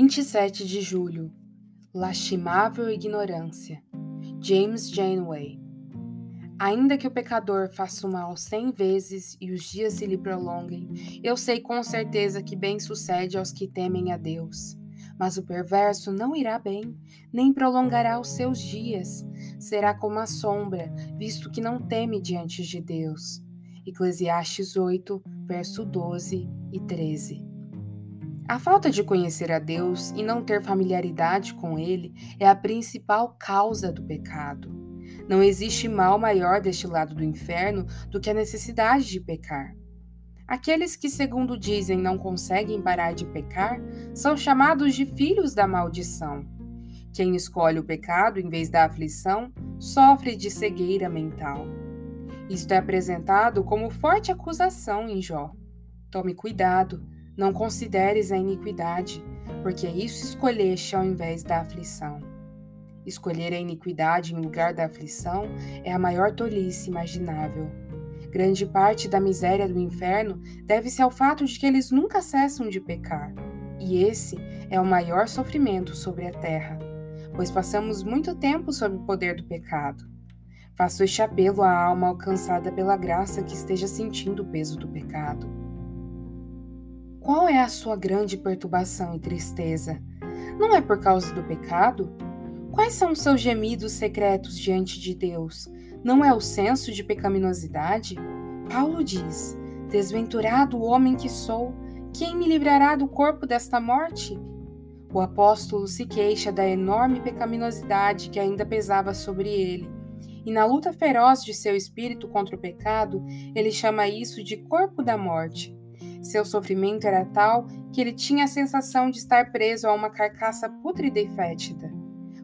27 de julho Lastimável ignorância. James Janeway. Ainda que o pecador faça o mal cem vezes e os dias se lhe prolonguem, eu sei com certeza que bem sucede aos que temem a Deus. Mas o perverso não irá bem, nem prolongará os seus dias. Será como a sombra, visto que não teme diante de Deus. Eclesiastes 8, verso 12 e 13. A falta de conhecer a Deus e não ter familiaridade com Ele é a principal causa do pecado. Não existe mal maior deste lado do inferno do que a necessidade de pecar. Aqueles que, segundo dizem, não conseguem parar de pecar são chamados de filhos da maldição. Quem escolhe o pecado em vez da aflição sofre de cegueira mental. Isto é apresentado como forte acusação em Jó. Tome cuidado não consideres a iniquidade, porque isso escolheste ao invés da aflição. Escolher a iniquidade em lugar da aflição é a maior tolice imaginável. Grande parte da miséria do inferno deve-se ao fato de que eles nunca cessam de pecar, e esse é o maior sofrimento sobre a terra, pois passamos muito tempo sob o poder do pecado. Faço este apelo à alma alcançada pela graça que esteja sentindo o peso do pecado. Qual é a sua grande perturbação e tristeza? Não é por causa do pecado? Quais são os seus gemidos secretos diante de Deus? Não é o senso de pecaminosidade? Paulo diz: Desventurado o homem que sou, quem me livrará do corpo desta morte? O apóstolo se queixa da enorme pecaminosidade que ainda pesava sobre ele. E na luta feroz de seu espírito contra o pecado, ele chama isso de corpo da morte. Seu sofrimento era tal que ele tinha a sensação de estar preso a uma carcaça pútrida e fétida.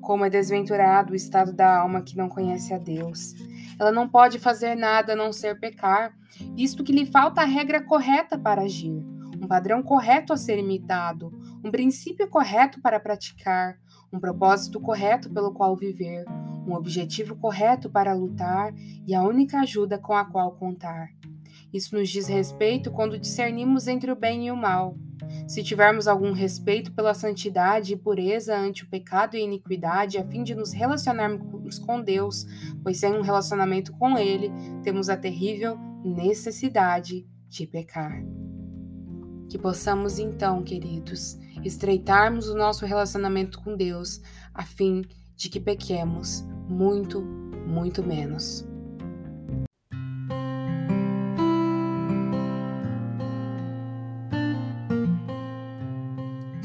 Como é desventurado o estado da alma que não conhece a Deus. Ela não pode fazer nada a não ser pecar, visto que lhe falta a regra correta para agir, um padrão correto a ser imitado, um princípio correto para praticar, um propósito correto pelo qual viver, um objetivo correto para lutar e a única ajuda com a qual contar. Isso nos diz respeito quando discernimos entre o bem e o mal. Se tivermos algum respeito pela santidade e pureza ante o pecado e iniquidade, a fim de nos relacionarmos com Deus, pois sem um relacionamento com Ele, temos a terrível necessidade de pecar. Que possamos então, queridos, estreitarmos o nosso relacionamento com Deus, a fim de que pequemos muito, muito menos.